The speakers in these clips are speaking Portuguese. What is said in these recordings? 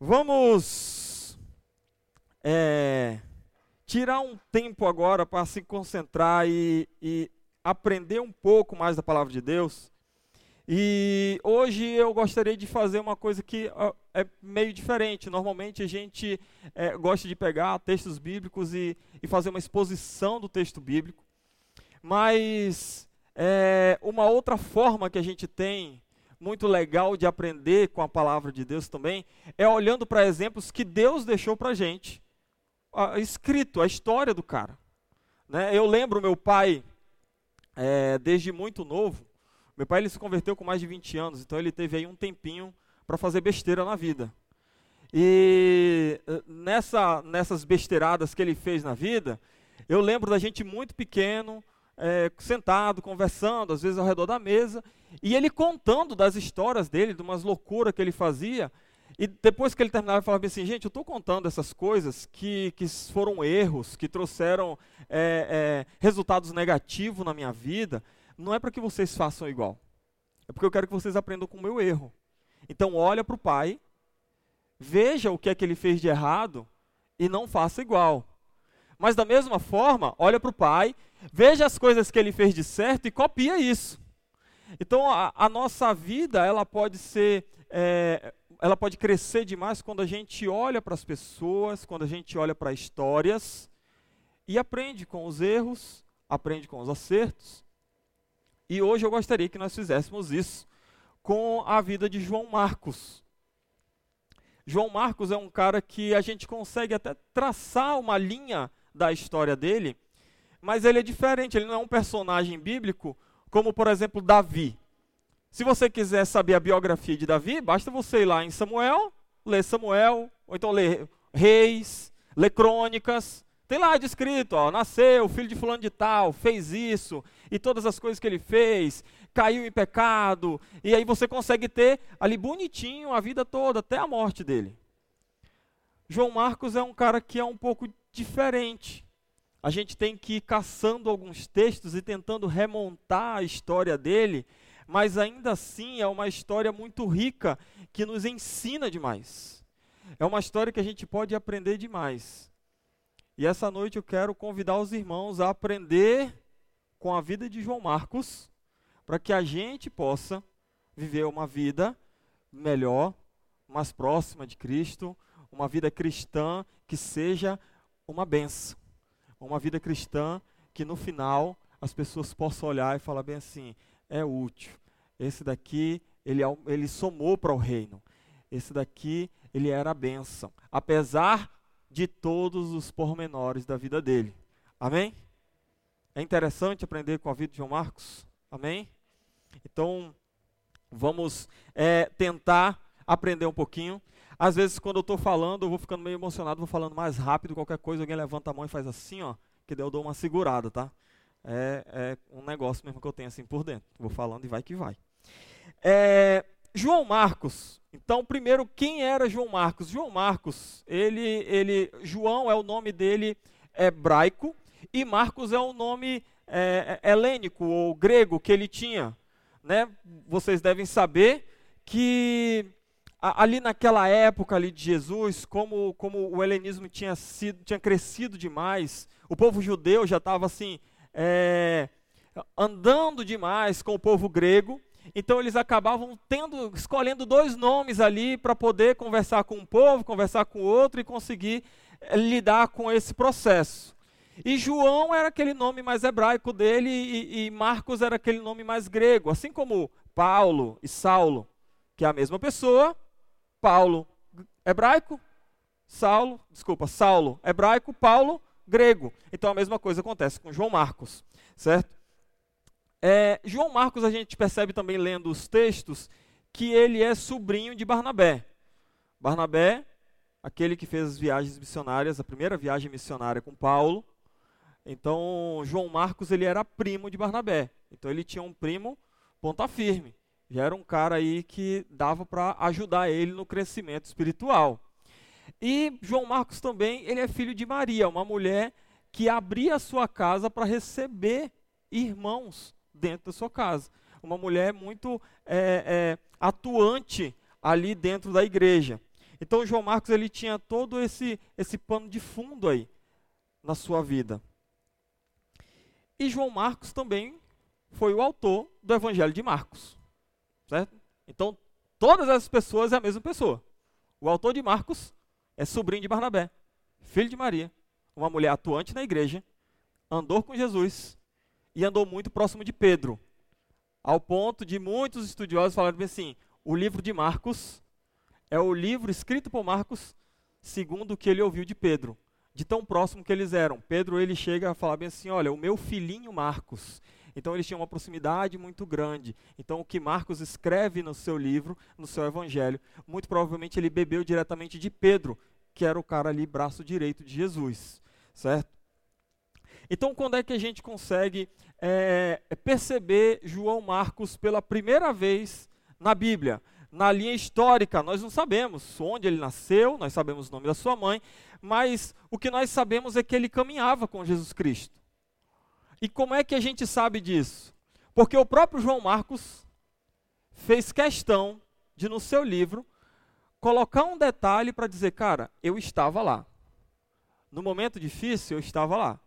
Vamos é, tirar um tempo agora para se concentrar e, e aprender um pouco mais da palavra de Deus. E hoje eu gostaria de fazer uma coisa que é meio diferente. Normalmente a gente é, gosta de pegar textos bíblicos e, e, fazer uma exposição do texto bíblico. Mas é, uma outra forma que a gente tem muito legal de aprender com a palavra de Deus também é olhando para exemplos que Deus deixou para a gente, escrito, a história do cara. Né? Eu lembro meu pai, é, desde muito novo, meu pai ele se converteu com mais de 20 anos, então ele teve aí um tempinho para fazer besteira na vida. E eh, nessa, nessas besteiradas que ele fez na vida, eu lembro da gente muito pequeno, é, sentado, conversando, às vezes ao redor da mesa, e ele contando das histórias dele, de umas loucuras que ele fazia. E depois que ele terminava, ele falava assim: gente, eu estou contando essas coisas que, que foram erros, que trouxeram é, é, resultados negativos na minha vida, não é para que vocês façam igual. É porque eu quero que vocês aprendam com o meu erro. Então, olha para o pai, veja o que é que ele fez de errado e não faça igual. Mas da mesma forma, olha para o pai, veja as coisas que ele fez de certo e copia isso. Então a, a nossa vida ela pode ser, é, ela pode crescer demais quando a gente olha para as pessoas, quando a gente olha para histórias e aprende com os erros, aprende com os acertos. E hoje eu gostaria que nós fizéssemos isso com a vida de João Marcos. João Marcos é um cara que a gente consegue até traçar uma linha da história dele, mas ele é diferente, ele não é um personagem bíblico como, por exemplo, Davi. Se você quiser saber a biografia de Davi, basta você ir lá em Samuel, ler Samuel, ou então ler Reis, ler Crônicas. Tem lá descrito, ó, nasceu, filho de fulano de tal, fez isso, e todas as coisas que ele fez, caiu em pecado, e aí você consegue ter ali bonitinho a vida toda, até a morte dele. João Marcos é um cara que é um pouco diferente. A gente tem que ir caçando alguns textos e tentando remontar a história dele, mas ainda assim é uma história muito rica que nos ensina demais. É uma história que a gente pode aprender demais. E essa noite eu quero convidar os irmãos a aprender com a vida de João Marcos, para que a gente possa viver uma vida melhor, mais próxima de Cristo, uma vida cristã que seja uma benção. Uma vida cristã que no final as pessoas possam olhar e falar bem assim: é útil. Esse daqui, ele, ele somou para o reino. Esse daqui, ele era a benção. Apesar de todos os pormenores da vida dele. Amém? É interessante aprender com a vida de João Marcos? Amém? Então, vamos é, tentar aprender um pouquinho. Às vezes, quando eu estou falando, eu vou ficando meio emocionado, vou falando mais rápido, qualquer coisa, alguém levanta a mão e faz assim, ó, que daí eu dou uma segurada, tá? É, é um negócio mesmo que eu tenho assim por dentro. Vou falando e vai que vai. É, João Marcos. Então, primeiro, quem era João Marcos? João Marcos, ele, ele, João é o nome dele hebraico e Marcos é o nome é, é helênico ou grego que ele tinha. Né? Vocês devem saber que ali naquela época ali de Jesus, como, como o helenismo tinha, sido, tinha crescido demais, o povo judeu já estava assim, é, andando demais com o povo grego, então eles acabavam tendo, escolhendo dois nomes ali para poder conversar com um povo, conversar com outro e conseguir é, lidar com esse processo. E João era aquele nome mais hebraico dele e, e Marcos era aquele nome mais grego, assim como Paulo e Saulo, que é a mesma pessoa, Paulo hebraico, Saulo, desculpa, Saulo hebraico, Paulo grego. Então a mesma coisa acontece com João Marcos, certo? É, João Marcos a gente percebe também lendo os textos que ele é sobrinho de Barnabé. Barnabé, aquele que fez as viagens missionárias, a primeira viagem missionária com Paulo. Então João Marcos ele era primo de Barnabé. Então ele tinha um primo ponta firme já era um cara aí que dava para ajudar ele no crescimento espiritual. E João Marcos também, ele é filho de Maria, uma mulher que abria a sua casa para receber irmãos dentro da sua casa. Uma mulher muito é, é, atuante ali dentro da igreja. Então João Marcos ele tinha todo esse esse pano de fundo aí na sua vida. E João Marcos também foi o autor do Evangelho de Marcos, certo? Então todas essas pessoas é a mesma pessoa. O autor de Marcos é sobrinho de Barnabé, filho de Maria, uma mulher atuante na igreja, andou com Jesus e andou muito próximo de Pedro, ao ponto de muitos estudiosos falarem assim: o livro de Marcos é o livro escrito por Marcos segundo o que ele ouviu de Pedro, de tão próximo que eles eram. Pedro ele chega a falar bem assim: olha, o meu filhinho Marcos. Então eles tinham uma proximidade muito grande. Então o que Marcos escreve no seu livro, no seu evangelho, muito provavelmente ele bebeu diretamente de Pedro, que era o cara ali braço direito de Jesus, certo? Então quando é que a gente consegue é, perceber João Marcos pela primeira vez na Bíblia? Na linha histórica, nós não sabemos onde ele nasceu, nós sabemos o nome da sua mãe, mas o que nós sabemos é que ele caminhava com Jesus Cristo. E como é que a gente sabe disso? Porque o próprio João Marcos fez questão de, no seu livro, colocar um detalhe para dizer, cara, eu estava lá. No momento difícil, eu estava lá.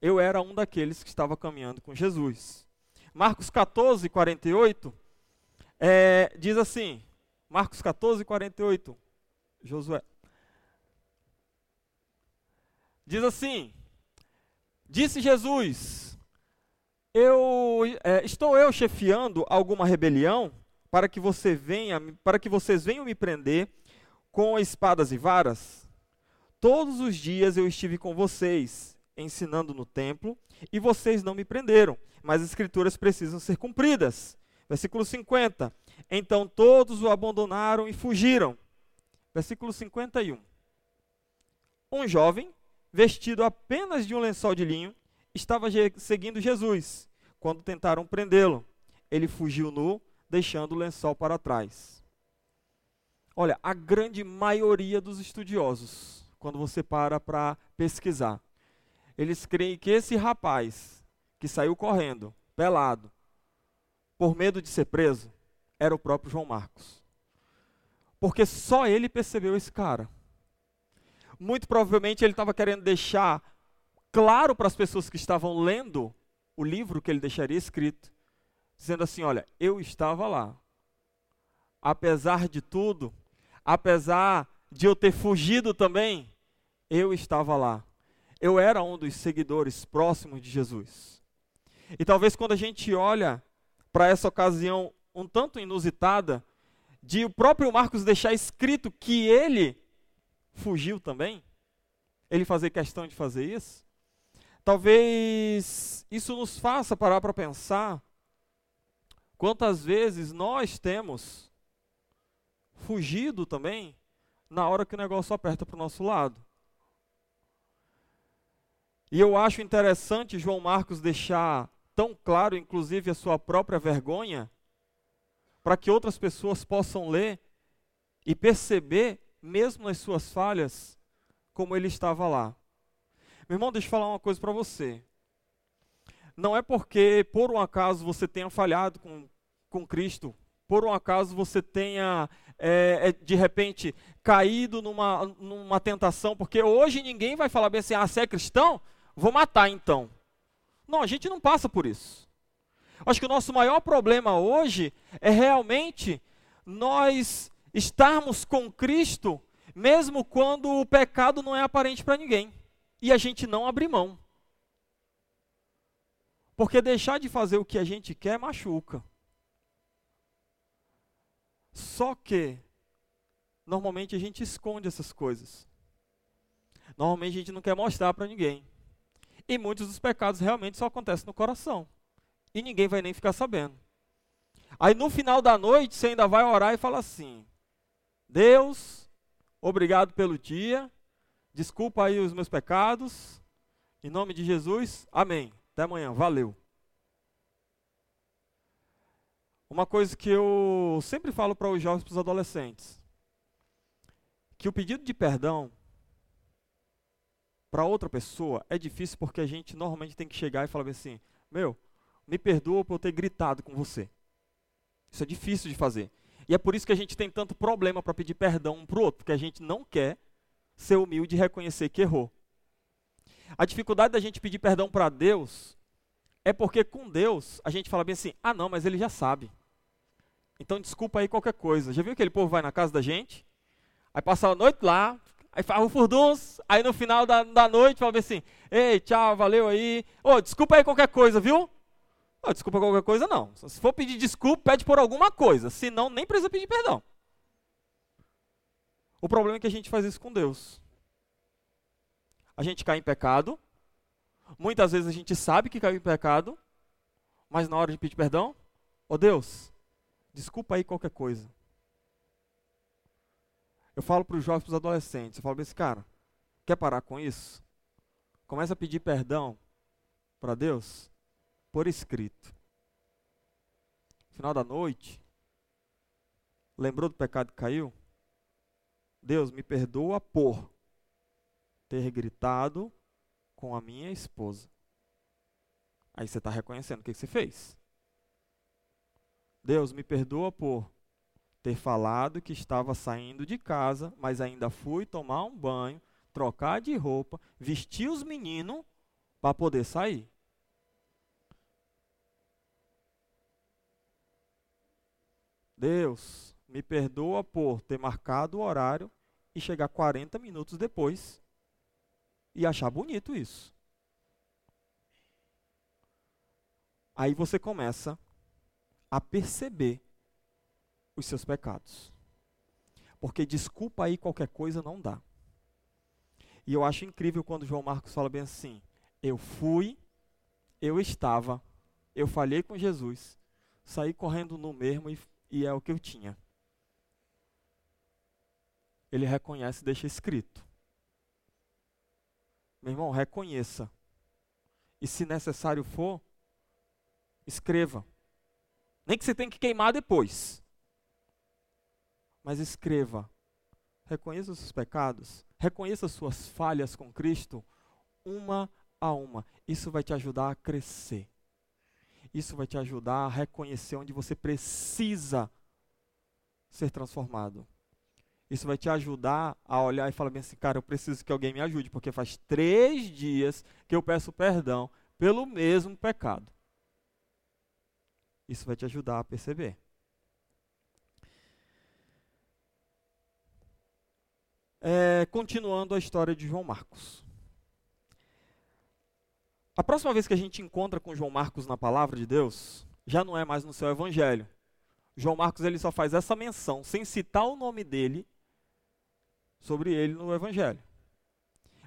Eu era um daqueles que estava caminhando com Jesus. Marcos 14, 48, é, diz assim, Marcos 14, 48, Josué. Diz assim, Disse Jesus: eu, é, estou eu chefiando alguma rebelião para que você venha, para que vocês venham me prender com espadas e varas? Todos os dias eu estive com vocês, ensinando no templo, e vocês não me prenderam, mas as escrituras precisam ser cumpridas. Versículo 50. Então todos o abandonaram e fugiram. Versículo 51. Um jovem vestido apenas de um lençol de linho, estava seguindo Jesus quando tentaram prendê-lo. Ele fugiu nu, deixando o lençol para trás. Olha, a grande maioria dos estudiosos, quando você para para pesquisar, eles creem que esse rapaz que saiu correndo, pelado, por medo de ser preso, era o próprio João Marcos. Porque só ele percebeu esse cara muito provavelmente ele estava querendo deixar claro para as pessoas que estavam lendo o livro que ele deixaria escrito, dizendo assim: olha, eu estava lá. Apesar de tudo, apesar de eu ter fugido também, eu estava lá. Eu era um dos seguidores próximos de Jesus. E talvez quando a gente olha para essa ocasião um tanto inusitada, de o próprio Marcos deixar escrito que ele fugiu também? Ele fazer questão de fazer isso? Talvez isso nos faça parar para pensar quantas vezes nós temos fugido também na hora que o negócio aperta para o nosso lado. E eu acho interessante João Marcos deixar tão claro, inclusive, a sua própria vergonha, para que outras pessoas possam ler e perceber mesmo nas suas falhas, como ele estava lá. Meu irmão, deixa eu falar uma coisa para você. Não é porque, por um acaso, você tenha falhado com, com Cristo, por um acaso você tenha, é, é, de repente, caído numa, numa tentação, porque hoje ninguém vai falar bem assim, ah, você é cristão? Vou matar então. Não, a gente não passa por isso. Acho que o nosso maior problema hoje é realmente nós estarmos com Cristo, mesmo quando o pecado não é aparente para ninguém. E a gente não abre mão. Porque deixar de fazer o que a gente quer machuca. Só que, normalmente a gente esconde essas coisas. Normalmente a gente não quer mostrar para ninguém. E muitos dos pecados realmente só acontecem no coração. E ninguém vai nem ficar sabendo. Aí no final da noite você ainda vai orar e fala assim: Deus, obrigado pelo dia. Desculpa aí os meus pecados. Em nome de Jesus, amém. Até amanhã, valeu. Uma coisa que eu sempre falo para os jovens para os adolescentes: que o pedido de perdão para outra pessoa é difícil porque a gente normalmente tem que chegar e falar assim: Meu, me perdoa por eu ter gritado com você. Isso é difícil de fazer. E é por isso que a gente tem tanto problema para pedir perdão um para o outro, porque a gente não quer ser humilde e reconhecer que errou. A dificuldade da gente pedir perdão para Deus é porque com Deus a gente fala bem assim: ah, não, mas ele já sabe. Então desculpa aí qualquer coisa. Já viu aquele povo vai na casa da gente? Aí passa a noite lá, aí faz o furduns, aí no final da, da noite fala bem assim: ei, tchau, valeu aí. Ô, oh, desculpa aí qualquer coisa, viu? Desculpa qualquer coisa não. Se for pedir desculpa, pede por alguma coisa. Senão, nem precisa pedir perdão. O problema é que a gente faz isso com Deus. A gente cai em pecado. Muitas vezes a gente sabe que caiu em pecado. Mas na hora de pedir perdão, ó oh Deus, desculpa aí qualquer coisa. Eu falo para os jovens, para os adolescentes, eu falo para esse cara, quer parar com isso? Começa a pedir perdão para Deus por escrito. Final da noite, lembrou do pecado que caiu? Deus me perdoa por ter gritado com a minha esposa. Aí você está reconhecendo o que, que você fez. Deus me perdoa por ter falado que estava saindo de casa, mas ainda fui tomar um banho, trocar de roupa, vestir os meninos para poder sair. Deus, me perdoa por ter marcado o horário e chegar 40 minutos depois e achar bonito isso. Aí você começa a perceber os seus pecados. Porque desculpa aí qualquer coisa não dá. E eu acho incrível quando João Marcos fala bem assim: eu fui, eu estava, eu falhei com Jesus, saí correndo no mesmo e e é o que eu tinha. Ele reconhece e deixa escrito. Meu irmão, reconheça. E se necessário for, escreva. Nem que você tenha que queimar depois. Mas escreva. Reconheça os seus pecados. Reconheça as suas falhas com Cristo, uma a uma. Isso vai te ajudar a crescer. Isso vai te ajudar a reconhecer onde você precisa ser transformado. Isso vai te ajudar a olhar e falar bem assim, cara, eu preciso que alguém me ajude, porque faz três dias que eu peço perdão pelo mesmo pecado. Isso vai te ajudar a perceber. É, continuando a história de João Marcos. A próxima vez que a gente encontra com João Marcos na palavra de Deus, já não é mais no seu evangelho. João Marcos ele só faz essa menção, sem citar o nome dele, sobre ele no evangelho.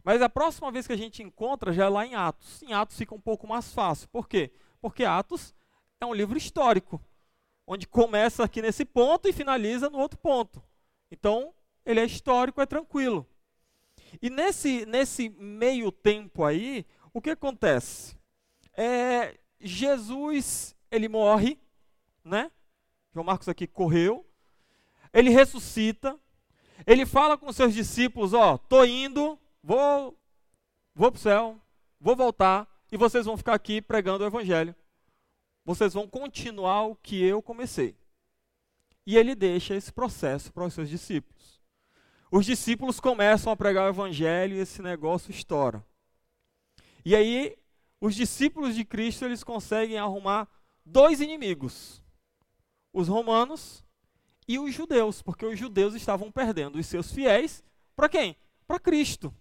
Mas a próxima vez que a gente encontra já é lá em Atos. Em Atos fica um pouco mais fácil. Por quê? Porque Atos é um livro histórico, onde começa aqui nesse ponto e finaliza no outro ponto. Então, ele é histórico, é tranquilo. E nesse, nesse meio tempo aí, o que acontece? É, Jesus, ele morre, né? João Marcos aqui correu. Ele ressuscita. Ele fala com seus discípulos, ó, tô indo, vou vou para o céu, vou voltar e vocês vão ficar aqui pregando o evangelho. Vocês vão continuar o que eu comecei. E ele deixa esse processo para os seus discípulos. Os discípulos começam a pregar o evangelho e esse negócio estoura. E aí, os discípulos de Cristo, eles conseguem arrumar dois inimigos. Os romanos e os judeus, porque os judeus estavam perdendo os seus fiéis para quem? Para Cristo.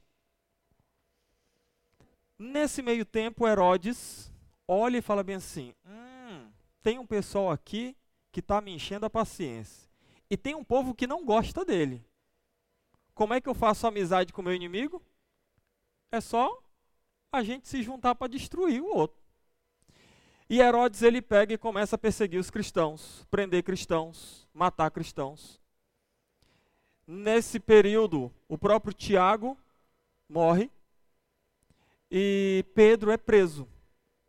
Nesse meio tempo, Herodes olha e fala bem assim: hum, tem um pessoal aqui que está me enchendo a paciência. E tem um povo que não gosta dele. Como é que eu faço amizade com o meu inimigo? É só a gente se juntar para destruir o outro. E Herodes ele pega e começa a perseguir os cristãos, prender cristãos, matar cristãos. Nesse período, o próprio Tiago morre e Pedro é preso,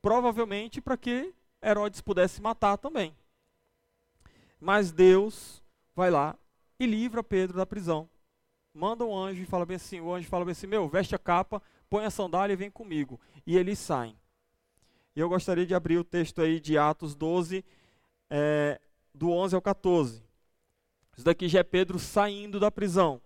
provavelmente para que Herodes pudesse matar também. Mas Deus vai lá e livra Pedro da prisão. Manda um anjo e fala bem assim, o anjo fala bem assim, meu, veste a capa, põe a sandália e vem comigo. E eles saem. E eu gostaria de abrir o texto aí de Atos 12, é, do 11 ao 14. Isso daqui já é Pedro saindo da prisão.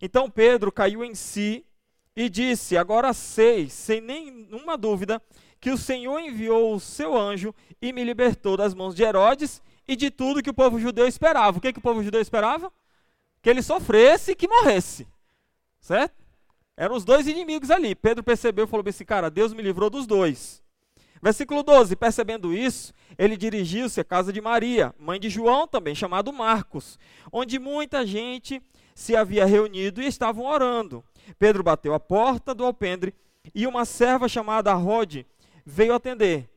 Então Pedro caiu em si e disse: Agora sei, sem nenhuma dúvida, que o Senhor enviou o seu anjo e me libertou das mãos de Herodes e de tudo que o povo judeu esperava. O que, que o povo judeu esperava? Que ele sofresse e que morresse. Certo? Eram os dois inimigos ali. Pedro percebeu e falou assim: Cara, Deus me livrou dos dois. Versículo 12: Percebendo isso, ele dirigiu-se à casa de Maria, mãe de João, também chamado Marcos, onde muita gente se havia reunido e estavam orando. Pedro bateu a porta do alpendre e uma serva chamada Rode veio atender.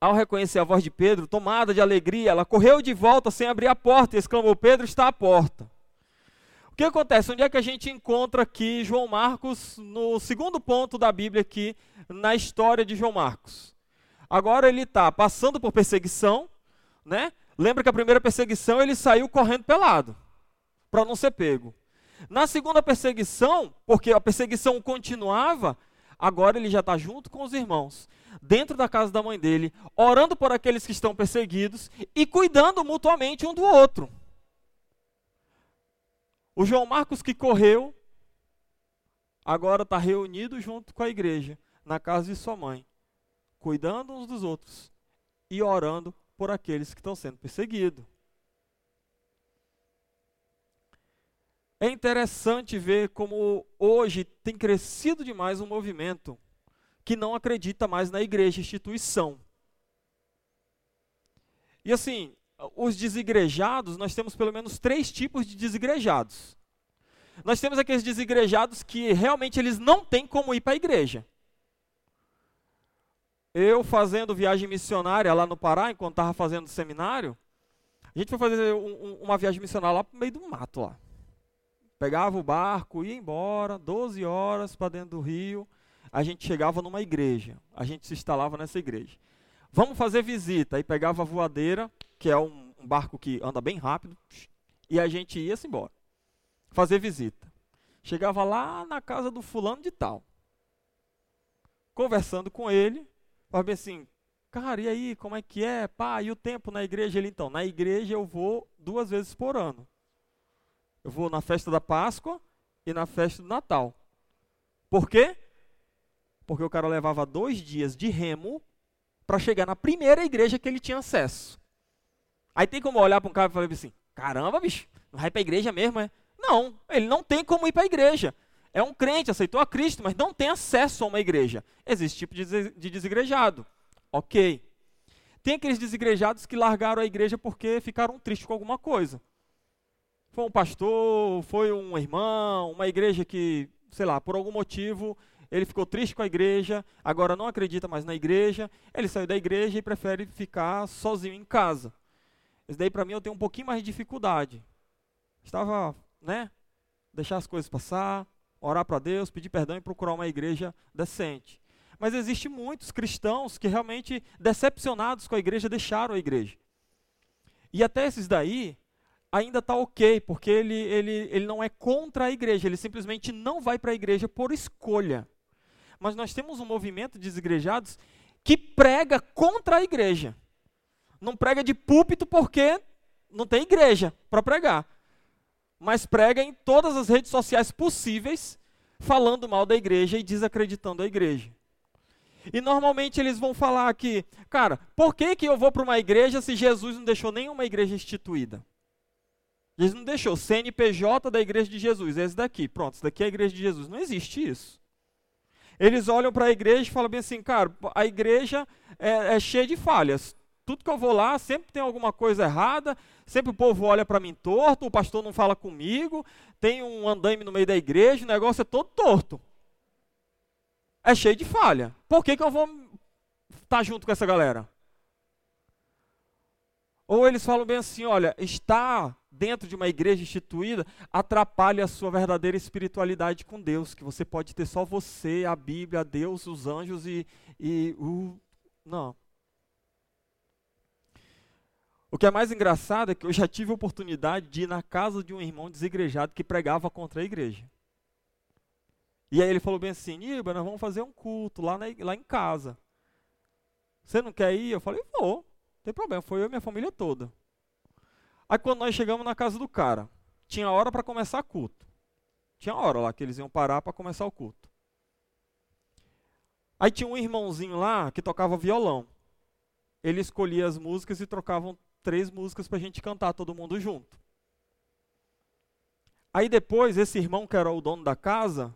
Ao reconhecer a voz de Pedro, tomada de alegria, ela correu de volta sem abrir a porta e exclamou: Pedro está à porta. O que acontece? Onde é que a gente encontra aqui João Marcos no segundo ponto da Bíblia aqui na história de João Marcos? Agora ele está passando por perseguição, né? Lembra que a primeira perseguição ele saiu correndo pelado para não ser pego. Na segunda perseguição, porque a perseguição continuava, agora ele já está junto com os irmãos, dentro da casa da mãe dele, orando por aqueles que estão perseguidos e cuidando mutuamente um do outro. O João Marcos que correu, agora está reunido junto com a igreja, na casa de sua mãe, cuidando uns dos outros e orando por aqueles que estão sendo perseguidos. É interessante ver como hoje tem crescido demais um movimento que não acredita mais na igreja instituição. E assim, os desigrejados, nós temos pelo menos três tipos de desigrejados. Nós temos aqueles desigrejados que realmente eles não têm como ir para a igreja. Eu fazendo viagem missionária lá no Pará, enquanto estava fazendo seminário, a gente foi fazer um, um, uma viagem missionária lá para o meio do mato lá. Pegava o barco, ia embora, 12 horas para dentro do rio. A gente chegava numa igreja. A gente se instalava nessa igreja. Vamos fazer visita. Aí pegava a voadeira, que é um, um barco que anda bem rápido, e a gente ia-se embora. Fazer visita. Chegava lá na casa do fulano de tal. Conversando com ele, falava assim, cara, e aí, como é que é? Pá, e o tempo na igreja? Ele, então, na igreja eu vou duas vezes por ano. Eu vou na festa da Páscoa e na festa do Natal. Por quê? Porque o cara levava dois dias de remo para chegar na primeira igreja que ele tinha acesso. Aí tem como olhar para um cara e falar assim: caramba, bicho, não vai para a igreja mesmo, é? Não, ele não tem como ir para a igreja. É um crente, aceitou a Cristo, mas não tem acesso a uma igreja. Existe tipo de desigrejado. Ok. Tem aqueles desigrejados que largaram a igreja porque ficaram tristes com alguma coisa. Foi um pastor, foi um irmão, uma igreja que, sei lá, por algum motivo ele ficou triste com a igreja, agora não acredita mais na igreja, ele saiu da igreja e prefere ficar sozinho em casa. Isso daí para mim eu tenho um pouquinho mais de dificuldade. Estava, né, deixar as coisas passar, orar para Deus, pedir perdão e procurar uma igreja decente. Mas existe muitos cristãos que realmente decepcionados com a igreja deixaram a igreja. E até esses daí, ainda está ok, porque ele, ele, ele não é contra a igreja, ele simplesmente não vai para a igreja por escolha. Mas nós temos um movimento de desigrejados que prega contra a igreja. Não prega de púlpito porque não tem igreja para pregar. Mas prega em todas as redes sociais possíveis, falando mal da igreja e desacreditando a igreja. E normalmente eles vão falar aqui, cara, por que, que eu vou para uma igreja se Jesus não deixou nenhuma igreja instituída? Jesus não deixou CNPJ da igreja de Jesus, esse daqui, pronto, esse daqui é a igreja de Jesus. Não existe isso. Eles olham para a igreja e falam bem assim, cara, a igreja é, é cheia de falhas. Tudo que eu vou lá, sempre tem alguma coisa errada, sempre o povo olha para mim torto, o pastor não fala comigo, tem um andaime no meio da igreja, o negócio é todo torto. É cheio de falha. Por que, que eu vou estar tá junto com essa galera? Ou eles falam bem assim: olha, está dentro de uma igreja instituída atrapalha a sua verdadeira espiritualidade com Deus, que você pode ter só você, a Bíblia, Deus, os anjos e, e o. Não. O que é mais engraçado é que eu já tive a oportunidade de ir na casa de um irmão desigrejado que pregava contra a igreja. E aí ele falou bem assim, Niba, nós vamos fazer um culto lá, na, lá em casa. Você não quer ir? Eu falei, vou, não tem problema, foi eu e minha família toda. Aí quando nós chegamos na casa do cara, tinha hora para começar culto. Tinha hora lá que eles iam parar para começar o culto. Aí tinha um irmãozinho lá que tocava violão. Ele escolhia as músicas e trocavam três músicas para a gente cantar todo mundo junto. Aí depois, esse irmão que era o dono da casa,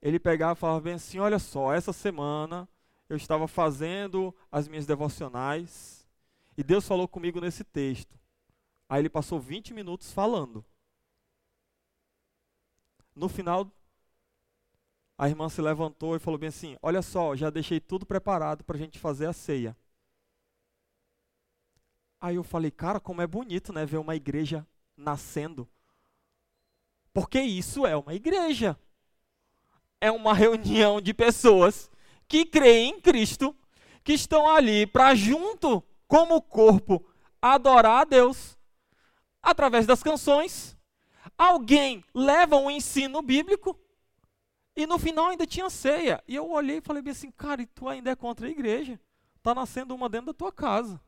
ele pegava e falava bem assim: Olha só, essa semana eu estava fazendo as minhas devocionais e Deus falou comigo nesse texto. Aí ele passou 20 minutos falando. No final, a irmã se levantou e falou bem assim: Olha só, já deixei tudo preparado para a gente fazer a ceia. Aí eu falei, cara, como é bonito, né, ver uma igreja nascendo. Porque isso é uma igreja. É uma reunião de pessoas que creem em Cristo, que estão ali para junto, como corpo, adorar a Deus através das canções. Alguém leva um ensino bíblico e no final ainda tinha ceia. E eu olhei e falei assim, cara, e tu ainda é contra a igreja? Está nascendo uma dentro da tua casa.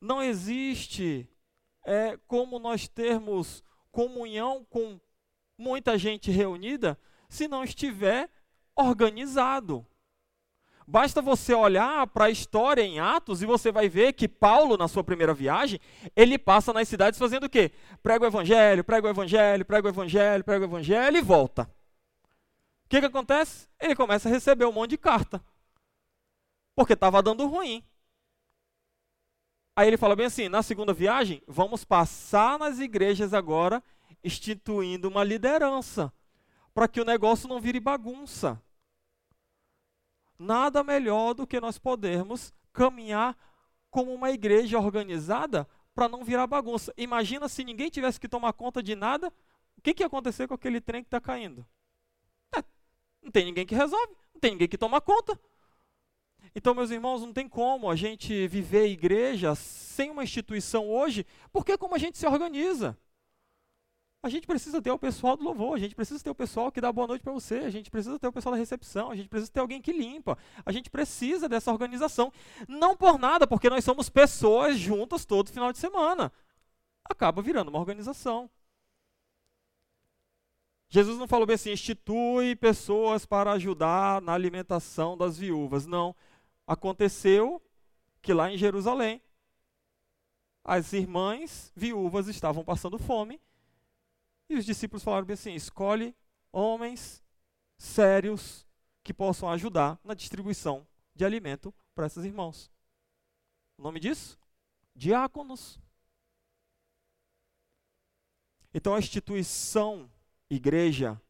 Não existe é, como nós termos comunhão com muita gente reunida se não estiver organizado. Basta você olhar para a história em Atos e você vai ver que Paulo, na sua primeira viagem, ele passa nas cidades fazendo o quê? Prega o evangelho, prega o evangelho, prega o evangelho, prega o evangelho e volta. O que, que acontece? Ele começa a receber um monte de carta. Porque estava dando ruim. Aí ele fala bem assim: na segunda viagem, vamos passar nas igrejas agora, instituindo uma liderança, para que o negócio não vire bagunça. Nada melhor do que nós podermos caminhar como uma igreja organizada para não virar bagunça. Imagina se ninguém tivesse que tomar conta de nada, o que, que ia acontecer com aquele trem que está caindo? É, não tem ninguém que resolve, não tem ninguém que toma conta. Então, meus irmãos, não tem como a gente viver igreja sem uma instituição hoje, porque é como a gente se organiza. A gente precisa ter o pessoal do louvor, a gente precisa ter o pessoal que dá boa noite para você, a gente precisa ter o pessoal da recepção, a gente precisa ter alguém que limpa, a gente precisa dessa organização. Não por nada, porque nós somos pessoas juntas todo final de semana. Acaba virando uma organização. Jesus não falou bem assim, institui pessoas para ajudar na alimentação das viúvas. Não aconteceu que lá em Jerusalém, as irmãs viúvas estavam passando fome e os discípulos falaram bem assim: escolhe homens sérios que possam ajudar na distribuição de alimento para esses irmãos. O nome disso? Diáconos. Então a instituição igreja,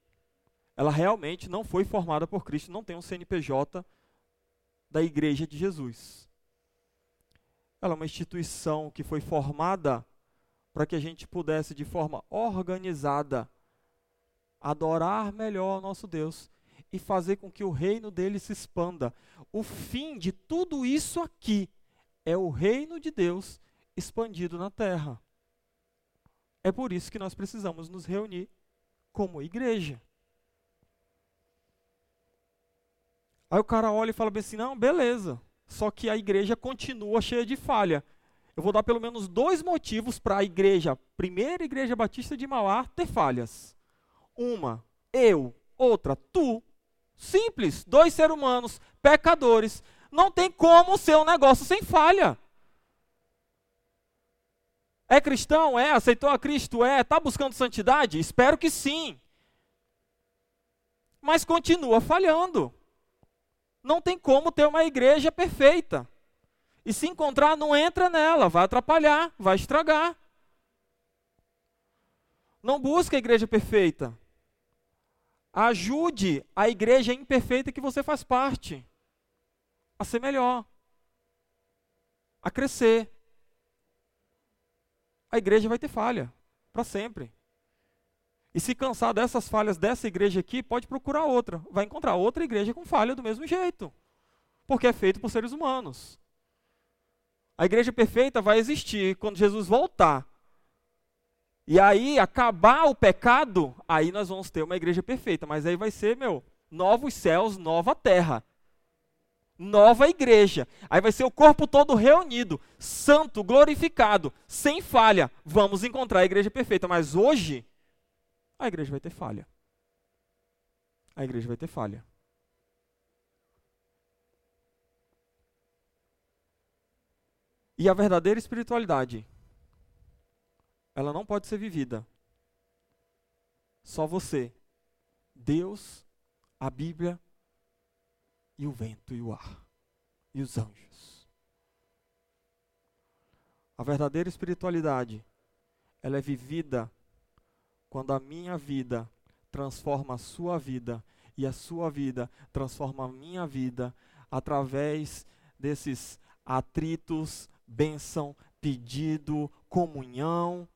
ela realmente não foi formada por Cristo, não tem um CNPJ da Igreja de Jesus. Ela é uma instituição que foi formada para que a gente pudesse, de forma organizada, adorar melhor nosso Deus e fazer com que o reino dele se expanda. O fim de tudo isso aqui é o reino de Deus expandido na terra. É por isso que nós precisamos nos reunir como igreja. Aí o cara olha e fala bem assim: não, beleza. Só que a igreja continua cheia de falha. Eu vou dar pelo menos dois motivos para a igreja, primeira igreja batista de Mauá, ter falhas. Uma, eu. Outra, tu. Simples. Dois seres humanos, pecadores. Não tem como ser um negócio sem falha. É cristão? É. Aceitou a Cristo? É. Está buscando santidade? Espero que sim. Mas continua falhando. Não tem como ter uma igreja perfeita. E se encontrar, não entra nela, vai atrapalhar, vai estragar. Não busque a igreja perfeita. Ajude a igreja imperfeita que você faz parte a ser melhor, a crescer. A igreja vai ter falha para sempre. E se cansar dessas falhas dessa igreja aqui, pode procurar outra. Vai encontrar outra igreja com falha do mesmo jeito. Porque é feito por seres humanos. A igreja perfeita vai existir quando Jesus voltar. E aí, acabar o pecado, aí nós vamos ter uma igreja perfeita. Mas aí vai ser, meu, novos céus, nova terra. nova igreja. Aí vai ser o corpo todo reunido, santo, glorificado, sem falha. Vamos encontrar a igreja perfeita. Mas hoje, a igreja vai ter falha. A igreja vai ter falha. E a verdadeira espiritualidade, ela não pode ser vivida. Só você, Deus, a Bíblia e o vento e o ar e os anjos. A verdadeira espiritualidade, ela é vivida quando a minha vida transforma a sua vida e a sua vida transforma a minha vida através desses atritos, bênção, pedido, comunhão.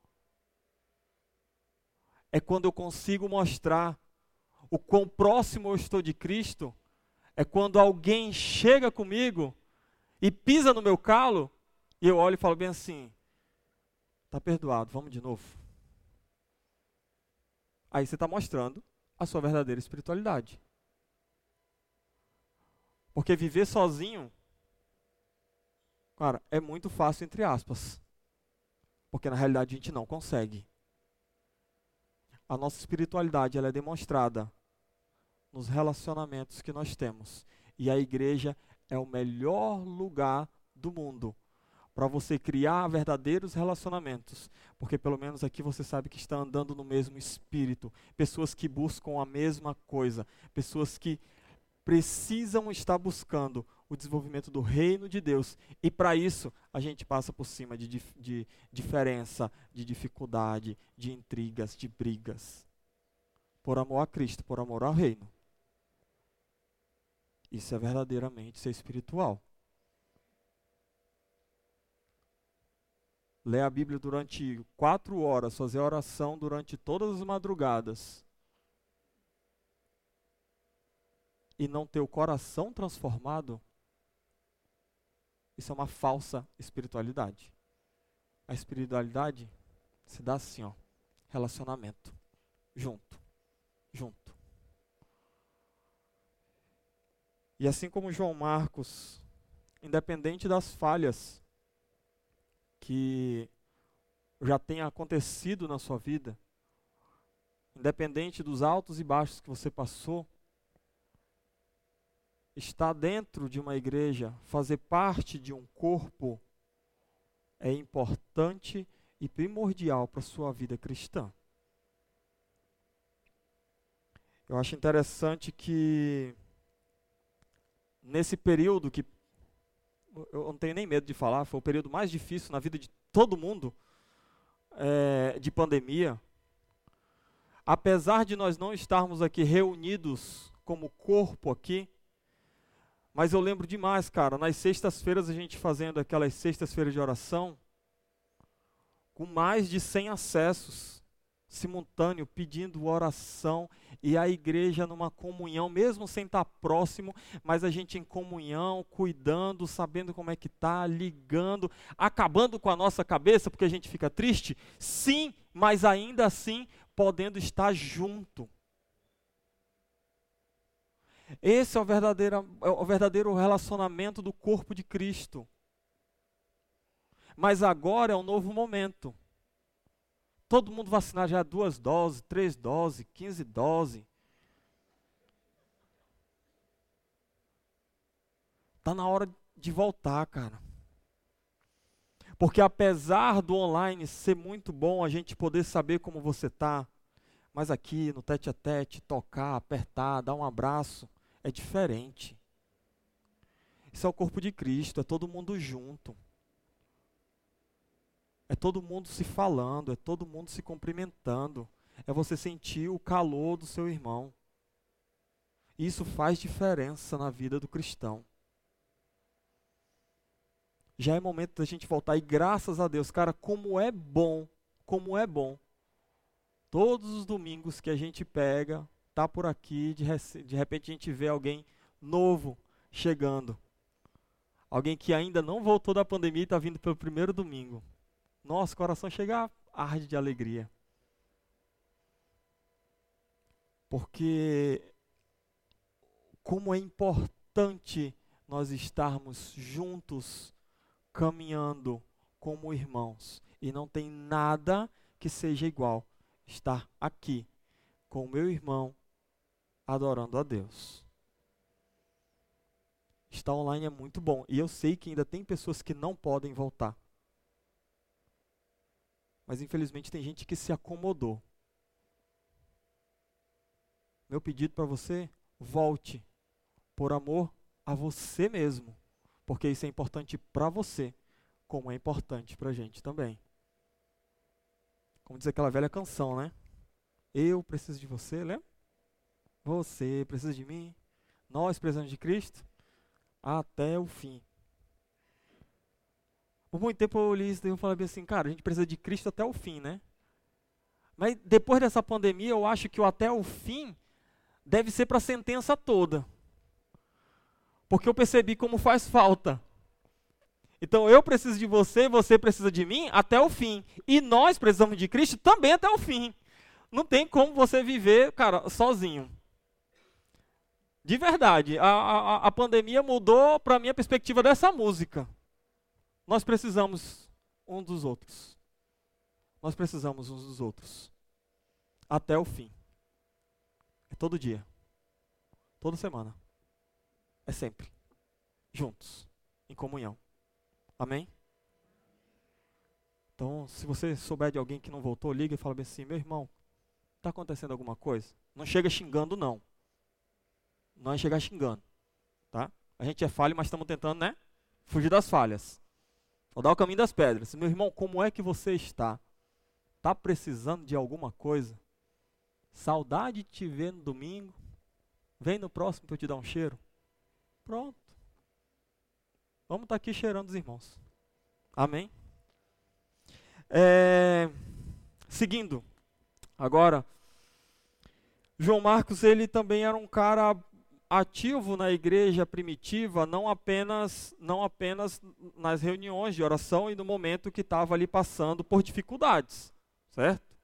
É quando eu consigo mostrar o quão próximo eu estou de Cristo. É quando alguém chega comigo e pisa no meu calo e eu olho e falo bem assim: está perdoado, vamos de novo. Aí você está mostrando a sua verdadeira espiritualidade. Porque viver sozinho Cara, é muito fácil, entre aspas. Porque na realidade a gente não consegue. A nossa espiritualidade ela é demonstrada nos relacionamentos que nós temos. E a igreja é o melhor lugar do mundo para você criar verdadeiros relacionamentos, porque pelo menos aqui você sabe que está andando no mesmo espírito, pessoas que buscam a mesma coisa, pessoas que precisam estar buscando o desenvolvimento do reino de Deus. E para isso, a gente passa por cima de, de, de diferença, de dificuldade, de intrigas, de brigas. Por amor a Cristo, por amor ao reino. Isso é verdadeiramente ser espiritual. Ler a Bíblia durante quatro horas, fazer oração durante todas as madrugadas e não ter o coração transformado, isso é uma falsa espiritualidade. A espiritualidade se dá assim, ó, relacionamento, junto, junto. E assim como João Marcos, independente das falhas que já tenha acontecido na sua vida, independente dos altos e baixos que você passou, estar dentro de uma igreja, fazer parte de um corpo, é importante e primordial para a sua vida cristã. Eu acho interessante que nesse período que eu não tenho nem medo de falar, foi o período mais difícil na vida de todo mundo é, de pandemia. Apesar de nós não estarmos aqui reunidos como corpo aqui, mas eu lembro demais, cara, nas sextas-feiras a gente fazendo aquelas sextas-feiras de oração, com mais de 100 acessos simultâneo, pedindo oração, e a igreja numa comunhão, mesmo sem estar próximo, mas a gente em comunhão, cuidando, sabendo como é que tá, ligando, acabando com a nossa cabeça, porque a gente fica triste? Sim, mas ainda assim podendo estar junto. Esse é o verdadeiro, é o verdadeiro relacionamento do corpo de Cristo. Mas agora é um novo momento. Todo mundo vacinar já duas doses, três doses, quinze doses. Está na hora de voltar, cara. Porque apesar do online ser muito bom, a gente poder saber como você está, mas aqui no tete a tete, tocar, apertar, dar um abraço, é diferente. Isso é o corpo de Cristo, é todo mundo junto. É todo mundo se falando, é todo mundo se cumprimentando. É você sentir o calor do seu irmão. Isso faz diferença na vida do cristão. Já é momento da gente voltar e graças a Deus, cara, como é bom, como é bom. Todos os domingos que a gente pega está por aqui, de, de repente a gente vê alguém novo chegando. Alguém que ainda não voltou da pandemia e está vindo pelo primeiro domingo. Nosso coração chega arde de alegria. Porque como é importante nós estarmos juntos, caminhando como irmãos. E não tem nada que seja igual estar aqui com o meu irmão adorando a Deus. Estar online é muito bom. E eu sei que ainda tem pessoas que não podem voltar. Mas infelizmente tem gente que se acomodou. Meu pedido para você, volte por amor a você mesmo, porque isso é importante para você, como é importante para a gente também. Como diz aquela velha canção, né? Eu preciso de você, lembra? Você precisa de mim. Nós precisamos de Cristo até o fim. Por muito tempo eu li isso e falei assim, cara, a gente precisa de Cristo até o fim, né? Mas depois dessa pandemia, eu acho que o até o fim deve ser para a sentença toda. Porque eu percebi como faz falta. Então eu preciso de você, você precisa de mim até o fim. E nós precisamos de Cristo também até o fim. Não tem como você viver, cara, sozinho. De verdade, a, a, a pandemia mudou para mim a perspectiva dessa música. Nós precisamos um dos outros. Nós precisamos uns dos outros. Até o fim. É todo dia. Toda semana. É sempre. Juntos. Em comunhão. Amém? Então, se você souber de alguém que não voltou, liga e fala bem assim: meu irmão, está acontecendo alguma coisa? Não chega xingando, não. Não é chegar xingando. Tá? A gente é falho, mas estamos tentando, né? Fugir das falhas. Vou dar o caminho das pedras. Meu irmão, como é que você está? Está precisando de alguma coisa? Saudade de te ver no domingo. Vem no próximo para eu te dar um cheiro. Pronto. Vamos estar tá aqui cheirando os irmãos. Amém? É, seguindo, agora, João Marcos, ele também era um cara ativo na igreja primitiva, não apenas, não apenas nas reuniões de oração e no momento que estava ali passando por dificuldades, certo?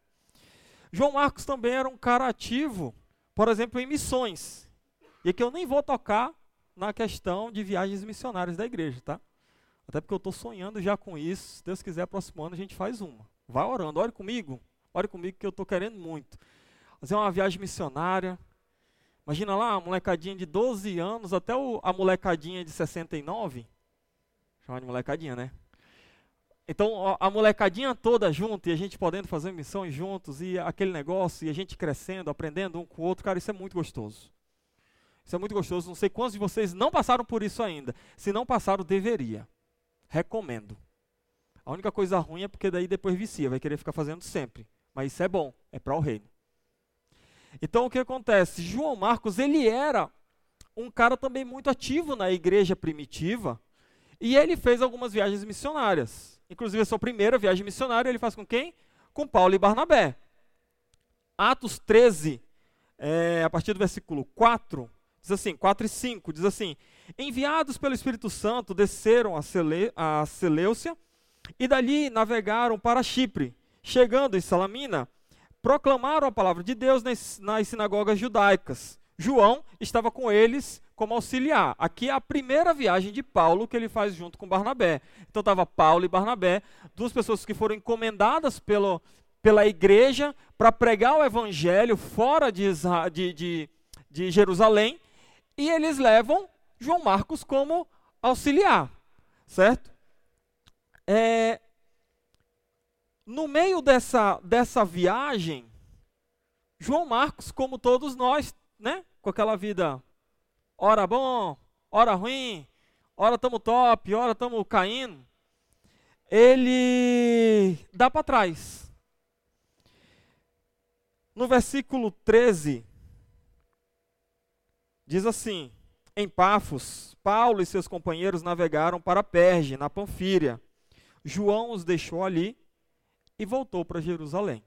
João Marcos também era um cara ativo, por exemplo, em missões. E aqui eu nem vou tocar na questão de viagens missionárias da igreja, tá? Até porque eu estou sonhando já com isso. Se Deus quiser, próximo ano a gente faz uma. Vai orando, ore comigo. Ore comigo que eu estou querendo muito. Fazer uma viagem missionária. Imagina lá, a molecadinha de 12 anos até o, a molecadinha de 69. Chama de molecadinha, né? Então, a molecadinha toda junto e a gente podendo fazer missões juntos e aquele negócio e a gente crescendo, aprendendo um com o outro, cara, isso é muito gostoso. Isso é muito gostoso. Não sei quantos de vocês não passaram por isso ainda. Se não passaram, deveria. Recomendo. A única coisa ruim é porque daí depois vicia, vai querer ficar fazendo sempre. Mas isso é bom, é para o reino. Então o que acontece? João Marcos, ele era um cara também muito ativo na igreja primitiva e ele fez algumas viagens missionárias. Inclusive, a sua primeira viagem missionária ele faz com quem? Com Paulo e Barnabé. Atos 13, é, a partir do versículo 4, diz assim, 4 e 5, diz assim, Enviados pelo Espírito Santo, desceram a, Sele, a Seleucia e dali navegaram para Chipre. Chegando em Salamina, proclamaram a palavra de Deus nas, nas sinagogas judaicas. João estava com eles como auxiliar. Aqui é a primeira viagem de Paulo que ele faz junto com Barnabé. Então estava Paulo e Barnabé, duas pessoas que foram encomendadas pelo, pela igreja para pregar o evangelho fora de, de, de, de Jerusalém, e eles levam João Marcos como auxiliar, certo? É, no meio dessa, dessa viagem, João Marcos, como todos nós, né, com aquela vida hora bom, hora ruim, hora estamos top, hora estamos caindo, ele dá para trás. No versículo 13, diz assim: Em Pafos, Paulo e seus companheiros navegaram para Perge, na Panfíria. João os deixou ali e voltou para Jerusalém.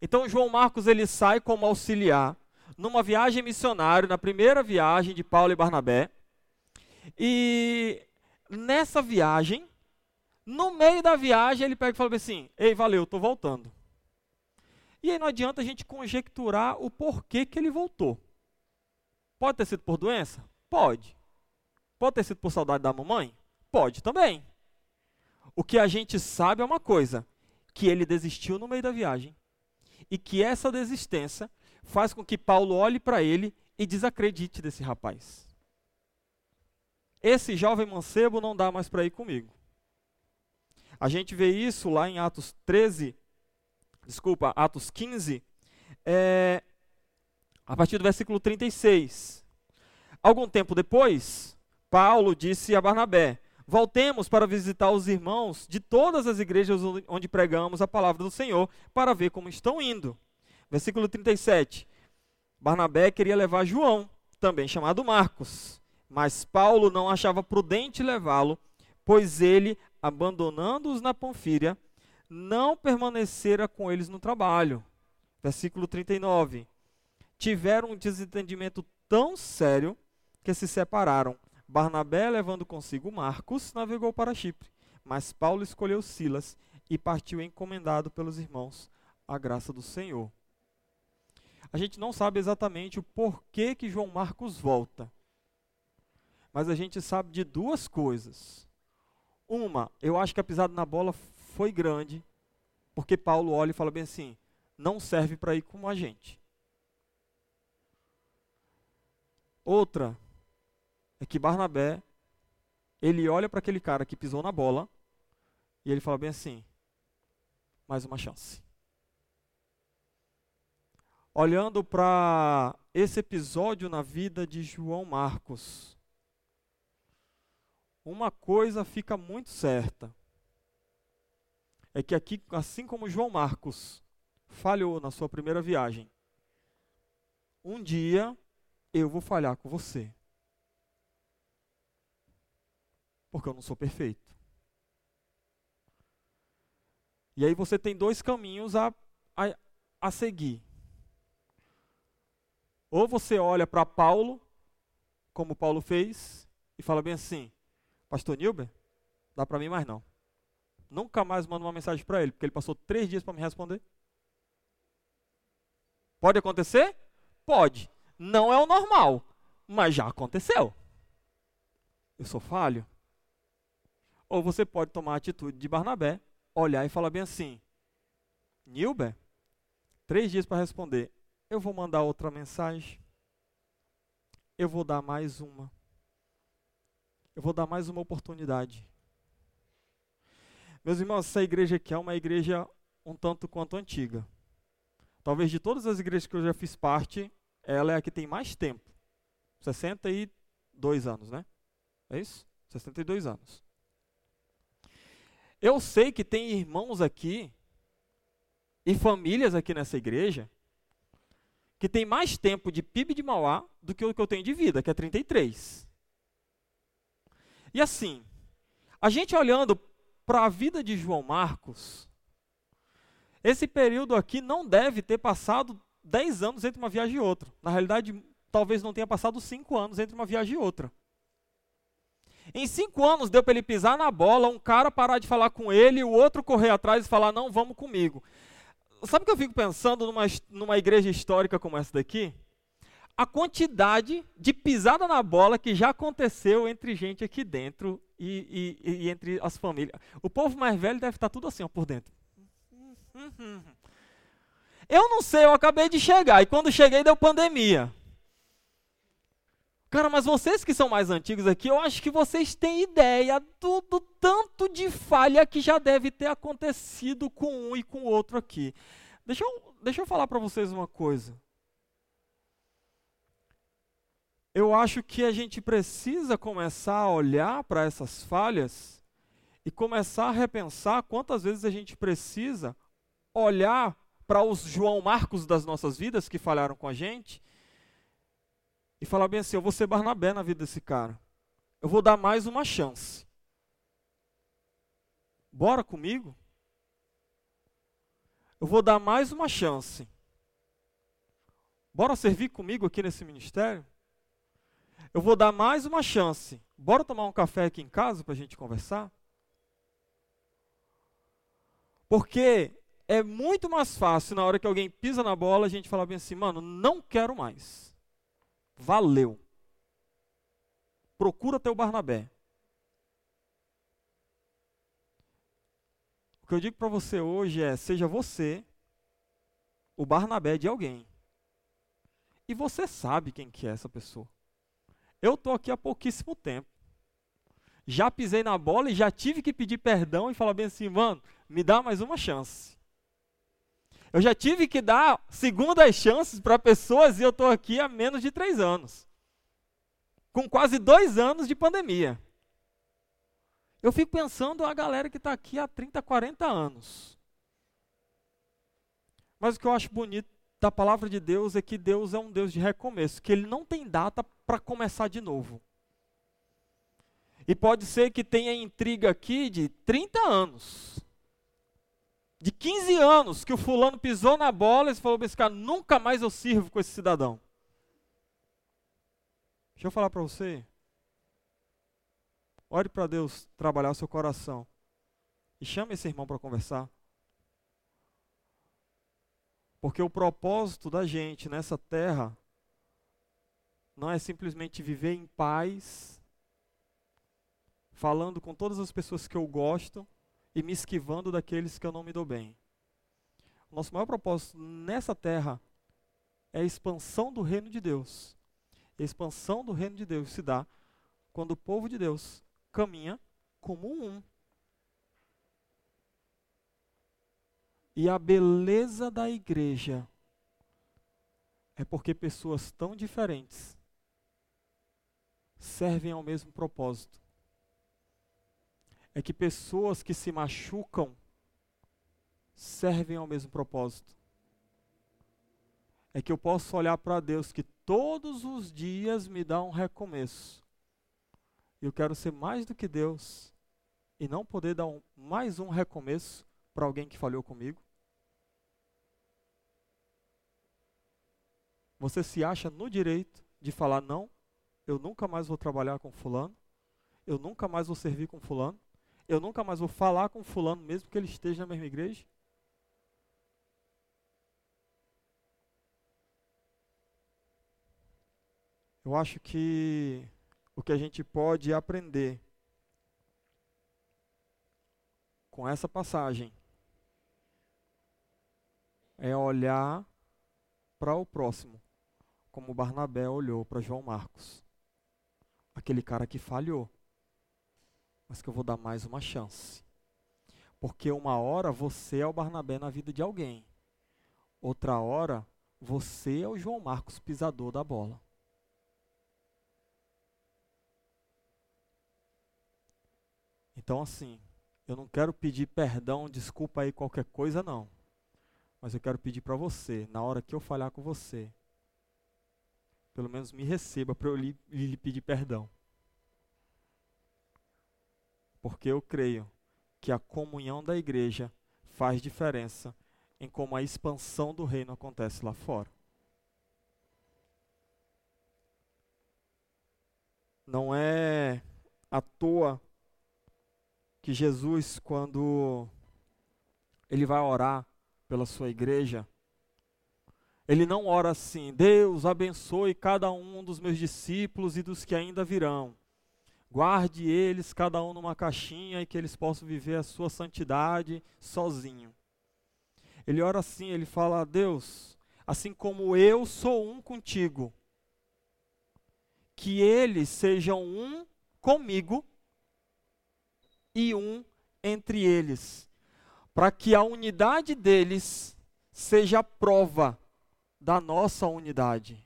Então João Marcos ele sai como auxiliar numa viagem missionária, na primeira viagem de Paulo e Barnabé. E nessa viagem, no meio da viagem, ele pega e fala assim: Ei, valeu, estou voltando. E aí não adianta a gente conjecturar o porquê que ele voltou. Pode ter sido por doença? Pode. Pode ter sido por saudade da mamãe? Pode também. O que a gente sabe é uma coisa: que ele desistiu no meio da viagem. E que essa desistência faz com que Paulo olhe para ele e desacredite desse rapaz. Esse jovem mancebo não dá mais para ir comigo. A gente vê isso lá em Atos 13, desculpa, Atos 15, é, a partir do versículo 36. Algum tempo depois, Paulo disse a Barnabé: Voltemos para visitar os irmãos de todas as igrejas onde pregamos a palavra do Senhor, para ver como estão indo. Versículo 37. Barnabé queria levar João, também chamado Marcos, mas Paulo não achava prudente levá-lo, pois ele, abandonando-os na Panfíria, não permanecera com eles no trabalho. Versículo 39. Tiveram um desentendimento tão sério que se separaram. Barnabé, levando consigo Marcos, navegou para Chipre, mas Paulo escolheu Silas e partiu encomendado pelos irmãos à graça do Senhor. A gente não sabe exatamente o porquê que João Marcos volta. Mas a gente sabe de duas coisas. Uma, eu acho que a pisada na bola foi grande, porque Paulo olha e fala bem assim: não serve para ir com a gente. Outra é que Barnabé, ele olha para aquele cara que pisou na bola e ele fala bem assim: mais uma chance olhando para esse episódio na vida de João Marcos, uma coisa fica muito certa. É que aqui, assim como João Marcos falhou na sua primeira viagem, um dia eu vou falhar com você. Porque eu não sou perfeito. E aí você tem dois caminhos a, a, a seguir. Ou você olha para Paulo, como Paulo fez, e fala bem assim: Pastor Nilber, dá para mim mais não. Nunca mais mando uma mensagem para ele, porque ele passou três dias para me responder. Pode acontecer? Pode. Não é o normal, mas já aconteceu. Eu sou falho. Ou você pode tomar a atitude de Barnabé, olhar e falar bem assim: Nilber, três dias para responder. Eu vou mandar outra mensagem. Eu vou dar mais uma. Eu vou dar mais uma oportunidade. Meus irmãos, essa igreja aqui é uma igreja um tanto quanto antiga. Talvez de todas as igrejas que eu já fiz parte, ela é a que tem mais tempo. 62 anos, né? É isso? 62 anos. Eu sei que tem irmãos aqui e famílias aqui nessa igreja que tem mais tempo de PIB de Mauá do que o que eu tenho de vida, que é 33. E assim, a gente olhando para a vida de João Marcos, esse período aqui não deve ter passado 10 anos entre uma viagem e outra. Na realidade, talvez não tenha passado 5 anos entre uma viagem e outra. Em 5 anos deu para ele pisar na bola, um cara parar de falar com ele, o outro correr atrás e falar: Não, vamos comigo. Sabe o que eu fico pensando numa, numa igreja histórica como essa daqui? A quantidade de pisada na bola que já aconteceu entre gente aqui dentro e, e, e entre as famílias. O povo mais velho deve estar tudo assim ó, por dentro. Eu não sei, eu acabei de chegar e quando cheguei deu pandemia. Cara, mas vocês que são mais antigos aqui, eu acho que vocês têm ideia do, do tanto de falha que já deve ter acontecido com um e com o outro aqui. Deixa eu, deixa eu falar para vocês uma coisa. Eu acho que a gente precisa começar a olhar para essas falhas e começar a repensar quantas vezes a gente precisa olhar para os João Marcos das nossas vidas que falharam com a gente e falar bem assim: eu vou ser Barnabé na vida desse cara. Eu vou dar mais uma chance. Bora comigo? Eu vou dar mais uma chance. Bora servir comigo aqui nesse ministério? Eu vou dar mais uma chance. Bora tomar um café aqui em casa para a gente conversar? Porque é muito mais fácil na hora que alguém pisa na bola a gente falar bem assim, mano, não quero mais. Valeu. procura teu Barnabé. O que eu digo para você hoje é: seja você o Barnabé de alguém. E você sabe quem que é essa pessoa. Eu estou aqui há pouquíssimo tempo. Já pisei na bola e já tive que pedir perdão e falar bem assim, mano, me dá mais uma chance. Eu já tive que dar segundas chances para pessoas e eu estou aqui há menos de três anos. Com quase dois anos de pandemia. Eu fico pensando a galera que está aqui há 30, 40 anos. Mas o que eu acho bonito da palavra de Deus é que Deus é um Deus de recomeço, que Ele não tem data para começar de novo. E pode ser que tenha intriga aqui de 30 anos. De 15 anos que o fulano pisou na bola e falou para esse cara, nunca mais eu sirvo com esse cidadão. Deixa eu falar para você. Ore para Deus trabalhar o seu coração. E chame esse irmão para conversar. Porque o propósito da gente nessa terra não é simplesmente viver em paz, falando com todas as pessoas que eu gosto e me esquivando daqueles que eu não me dou bem. Nosso maior propósito nessa terra é a expansão do reino de Deus. a expansão do reino de Deus se dá quando o povo de Deus caminha como um. E a beleza da igreja é porque pessoas tão diferentes servem ao mesmo propósito. É que pessoas que se machucam servem ao mesmo propósito. É que eu posso olhar para Deus que todos os dias me dá um recomeço. Eu quero ser mais do que Deus e não poder dar um, mais um recomeço para alguém que falhou comigo. Você se acha no direito de falar: não, eu nunca mais vou trabalhar com Fulano, eu nunca mais vou servir com Fulano, eu nunca mais vou falar com Fulano, mesmo que ele esteja na mesma igreja? Eu acho que o que a gente pode aprender com essa passagem é olhar para o próximo como Barnabé olhou para João Marcos. Aquele cara que falhou, mas que eu vou dar mais uma chance. Porque uma hora você é o Barnabé na vida de alguém, outra hora você é o João Marcos pisador da bola. Então, assim, eu não quero pedir perdão, desculpa aí qualquer coisa, não. Mas eu quero pedir para você, na hora que eu falhar com você, pelo menos me receba para eu lhe, lhe pedir perdão. Porque eu creio que a comunhão da igreja faz diferença em como a expansão do reino acontece lá fora. Não é à toa que Jesus, quando ele vai orar pela sua igreja, ele não ora assim: Deus abençoe cada um dos meus discípulos e dos que ainda virão. Guarde eles, cada um numa caixinha, e que eles possam viver a sua santidade sozinho. Ele ora assim: ele fala, Deus, assim como eu sou um contigo, que eles sejam um comigo e um entre eles, para que a unidade deles seja prova da nossa unidade.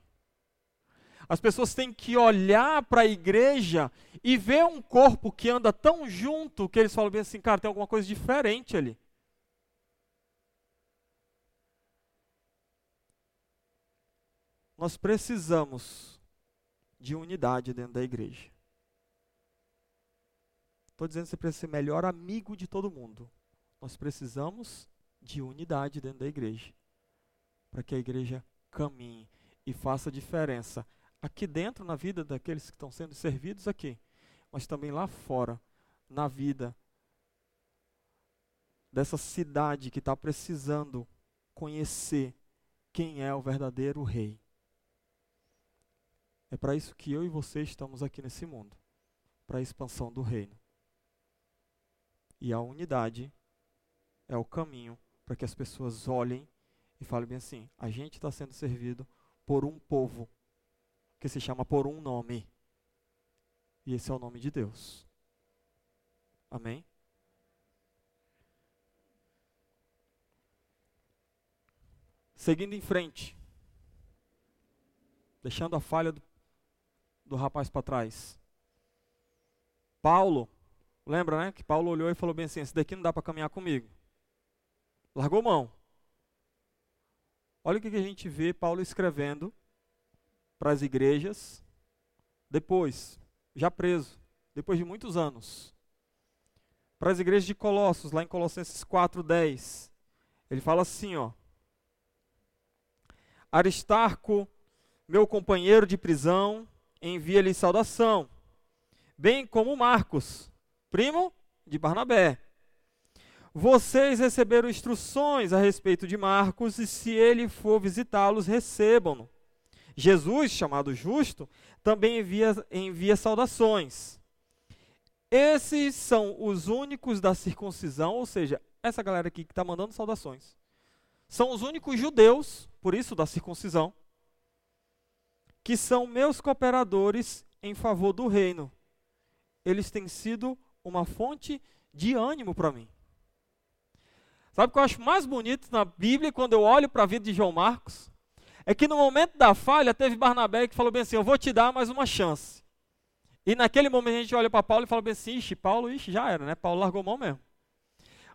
As pessoas têm que olhar para a igreja e ver um corpo que anda tão junto que eles falam bem assim, cara, tem alguma coisa diferente ali. Nós precisamos de unidade dentro da igreja. Estou dizendo que você precisa ser melhor amigo de todo mundo. Nós precisamos de unidade dentro da igreja. Para que a igreja caminhe e faça diferença aqui dentro na vida daqueles que estão sendo servidos aqui, mas também lá fora, na vida dessa cidade que está precisando conhecer quem é o verdadeiro rei. É para isso que eu e você estamos aqui nesse mundo. para a expansão do reino. E a unidade é o caminho para que as pessoas olhem e falem bem assim: a gente está sendo servido por um povo que se chama por um nome. E esse é o nome de Deus. Amém? Seguindo em frente, deixando a falha do, do rapaz para trás. Paulo, lembra, né? Que Paulo olhou e falou bem assim: esse daqui não dá para caminhar comigo. Largou mão. Olha o que a gente vê Paulo escrevendo para as igrejas, depois, já preso, depois de muitos anos. Para as igrejas de Colossos, lá em Colossenses 4:10, ele fala assim, ó: Aristarco, meu companheiro de prisão, envia-lhe saudação, bem como Marcos, primo de Barnabé. Vocês receberam instruções a respeito de Marcos, e se ele for visitá-los, recebam-no. Jesus, chamado justo, também envia, envia saudações. Esses são os únicos da circuncisão, ou seja, essa galera aqui que está mandando saudações. São os únicos judeus, por isso da circuncisão, que são meus cooperadores em favor do reino. Eles têm sido uma fonte de ânimo para mim. Sabe o que eu acho mais bonito na Bíblia quando eu olho para a vida de João Marcos? É que no momento da falha teve Barnabé que falou bem assim: Eu vou te dar mais uma chance. E naquele momento a gente olha para Paulo e fala bem assim: Ixi, Paulo, ixi, já era, né? Paulo largou mão mesmo.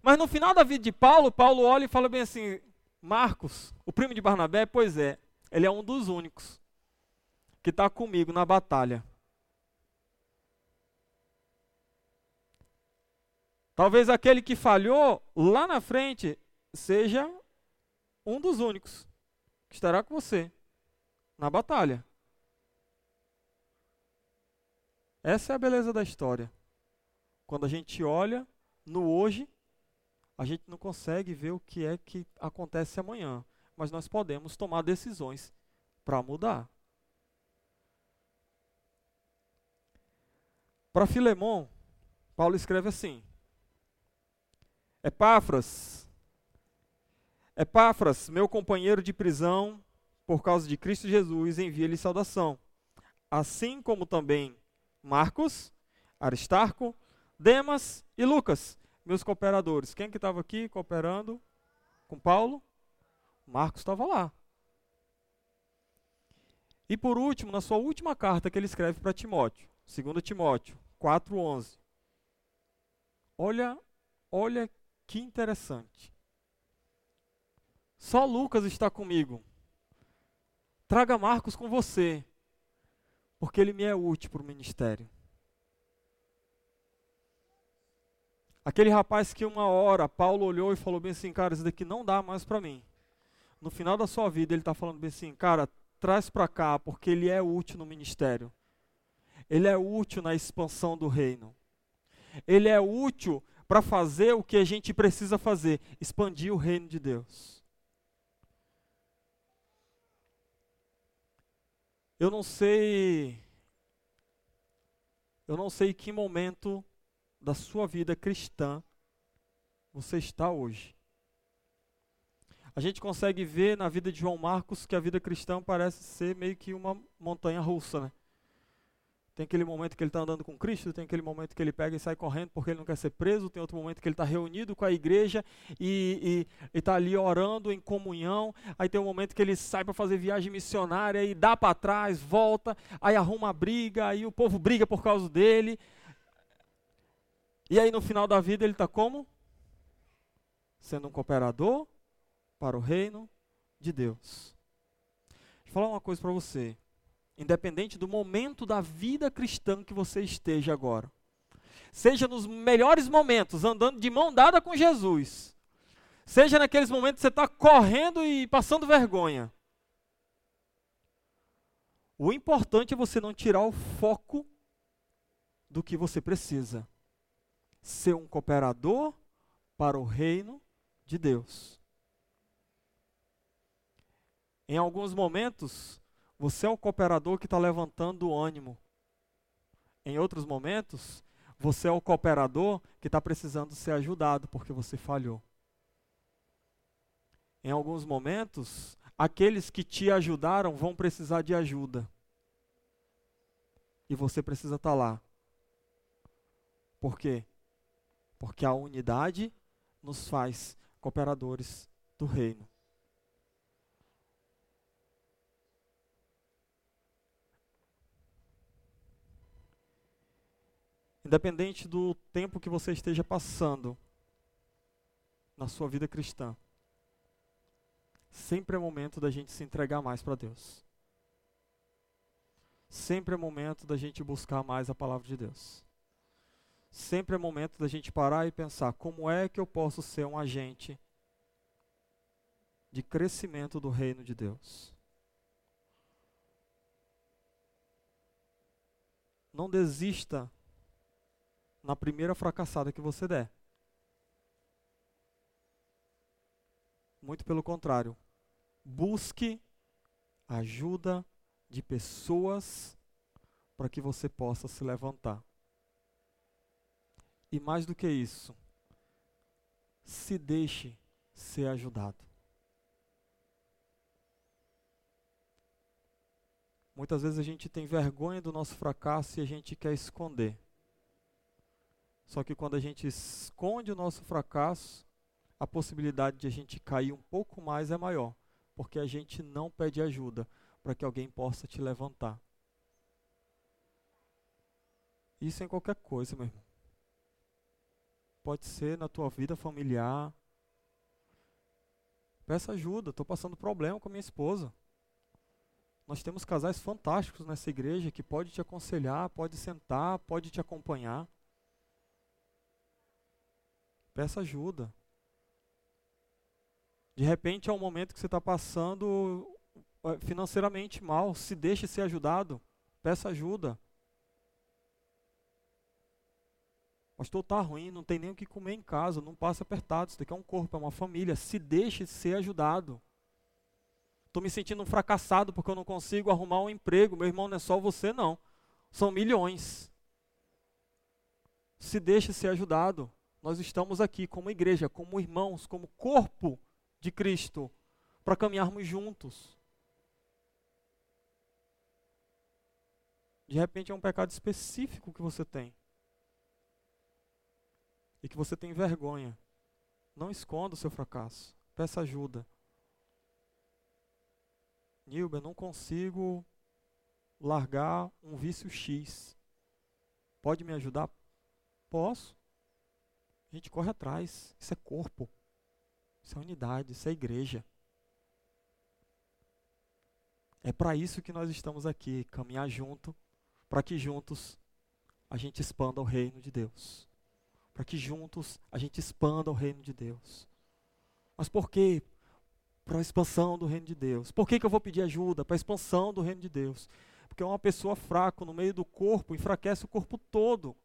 Mas no final da vida de Paulo, Paulo olha e fala bem assim: Marcos, o primo de Barnabé, pois é, ele é um dos únicos que está comigo na batalha. Talvez aquele que falhou lá na frente seja um dos únicos que estará com você na batalha. Essa é a beleza da história. Quando a gente olha no hoje, a gente não consegue ver o que é que acontece amanhã, mas nós podemos tomar decisões para mudar. Para Filemon, Paulo escreve assim: Epáfras, Epáfras, meu companheiro de prisão, por causa de Cristo Jesus, envia-lhe saudação. Assim como também Marcos, Aristarco, Demas e Lucas, meus cooperadores. Quem que estava aqui cooperando com Paulo? Marcos estava lá. E por último, na sua última carta que ele escreve para Timóteo, 2 Timóteo 4:11. Olha, olha que interessante. Só Lucas está comigo. Traga Marcos com você, porque ele me é útil para o ministério. Aquele rapaz que uma hora Paulo olhou e falou bem assim, cara, isso daqui não dá mais para mim. No final da sua vida ele está falando bem assim, cara, traz para cá, porque ele é útil no ministério. Ele é útil na expansão do reino. Ele é útil para fazer o que a gente precisa fazer, expandir o reino de Deus. Eu não sei eu não sei que momento da sua vida cristã você está hoje. A gente consegue ver na vida de João Marcos que a vida cristã parece ser meio que uma montanha russa, né? Tem aquele momento que ele está andando com Cristo, tem aquele momento que ele pega e sai correndo porque ele não quer ser preso, tem outro momento que ele está reunido com a igreja e está ali orando em comunhão. Aí tem um momento que ele sai para fazer viagem missionária e dá para trás, volta, aí arruma briga, aí o povo briga por causa dele. E aí no final da vida ele está como? Sendo um cooperador para o reino de Deus. Deixa eu falar uma coisa para você independente do momento da vida cristã que você esteja agora. Seja nos melhores momentos, andando de mão dada com Jesus. Seja naqueles momentos que você está correndo e passando vergonha. O importante é você não tirar o foco do que você precisa. Ser um cooperador para o reino de Deus. Em alguns momentos, você é o cooperador que está levantando o ânimo. Em outros momentos, você é o cooperador que está precisando ser ajudado porque você falhou. Em alguns momentos, aqueles que te ajudaram vão precisar de ajuda. E você precisa estar tá lá. Por quê? Porque a unidade nos faz cooperadores do reino. Independente do tempo que você esteja passando na sua vida cristã, sempre é momento da gente se entregar mais para Deus. Sempre é momento da gente buscar mais a palavra de Deus. Sempre é momento da gente parar e pensar: como é que eu posso ser um agente de crescimento do reino de Deus? Não desista na primeira fracassada que você der. Muito pelo contrário. Busque ajuda de pessoas para que você possa se levantar. E mais do que isso, se deixe ser ajudado. Muitas vezes a gente tem vergonha do nosso fracasso e a gente quer esconder. Só que quando a gente esconde o nosso fracasso, a possibilidade de a gente cair um pouco mais é maior, porque a gente não pede ajuda para que alguém possa te levantar. Isso em qualquer coisa, meu irmão. Pode ser na tua vida familiar. Peça ajuda, estou passando problema com a minha esposa. Nós temos casais fantásticos nessa igreja que pode te aconselhar, pode sentar, pode te acompanhar. Peça ajuda. De repente é um momento que você está passando eh, financeiramente mal. Se deixe ser ajudado. Peça ajuda. Pastor, está ruim, não tem nem o que comer em casa, não passa apertado. Isso daqui é um corpo, é uma família. Se deixe ser ajudado. Estou me sentindo um fracassado porque eu não consigo arrumar um emprego. Meu irmão, não é só você, não. São milhões. Se deixe ser ajudado nós estamos aqui como igreja, como irmãos, como corpo de Cristo, para caminharmos juntos. De repente é um pecado específico que você tem. E que você tem vergonha. Não esconda o seu fracasso. Peça ajuda. Nilber, não consigo largar um vício X. Pode me ajudar? Posso. Gente corre atrás. Isso é corpo. Isso é unidade. Isso é igreja. É para isso que nós estamos aqui caminhar junto, para que juntos a gente expanda o reino de Deus. Para que juntos a gente expanda o reino de Deus. Mas por quê? Para a expansão do reino de Deus. Por que, que eu vou pedir ajuda? Para a expansão do reino de Deus. Porque uma pessoa fraca no meio do corpo enfraquece o corpo todo.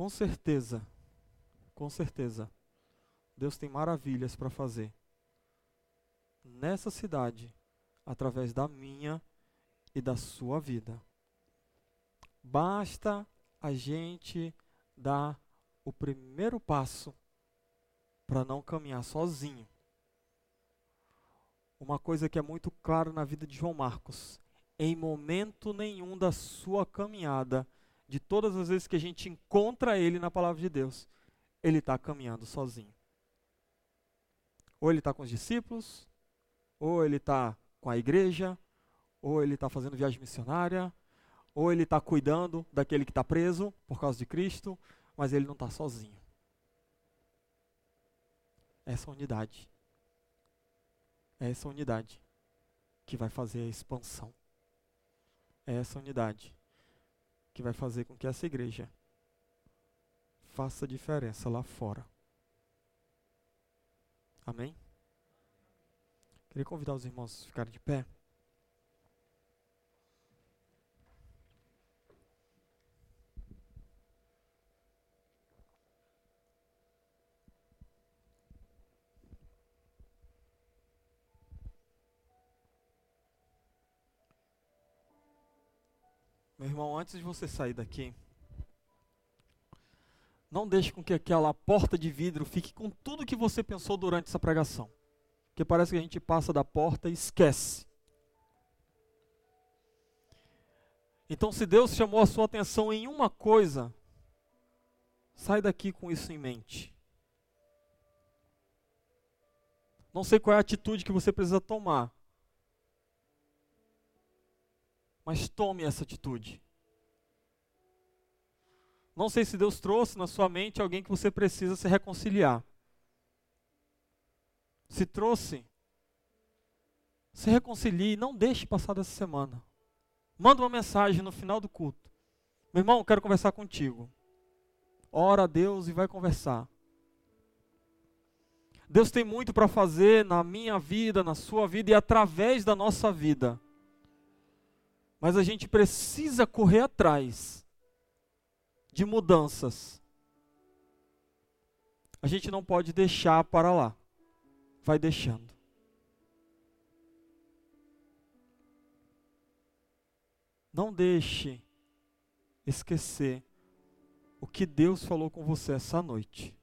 Com certeza, com certeza, Deus tem maravilhas para fazer nessa cidade, através da minha e da sua vida. Basta a gente dar o primeiro passo para não caminhar sozinho. Uma coisa que é muito clara na vida de João Marcos: em momento nenhum da sua caminhada, de todas as vezes que a gente encontra ele na palavra de Deus, ele está caminhando sozinho. Ou ele está com os discípulos, ou ele está com a igreja, ou ele está fazendo viagem missionária, ou ele está cuidando daquele que está preso por causa de Cristo, mas ele não está sozinho. Essa unidade. É essa unidade que vai fazer a expansão. É essa unidade que vai fazer com que essa igreja faça diferença lá fora. Amém? Queria convidar os irmãos a ficarem de pé. Meu irmão, antes de você sair daqui, não deixe com que aquela porta de vidro fique com tudo que você pensou durante essa pregação. Porque parece que a gente passa da porta e esquece. Então, se Deus chamou a sua atenção em uma coisa, sai daqui com isso em mente. Não sei qual é a atitude que você precisa tomar, mas tome essa atitude. Não sei se Deus trouxe na sua mente alguém que você precisa se reconciliar. Se trouxe, se reconcilie, não deixe passar dessa semana. Manda uma mensagem no final do culto. Meu irmão, quero conversar contigo. Ora a Deus e vai conversar. Deus tem muito para fazer na minha vida, na sua vida e através da nossa vida. Mas a gente precisa correr atrás de mudanças. A gente não pode deixar para lá. Vai deixando. Não deixe esquecer o que Deus falou com você essa noite.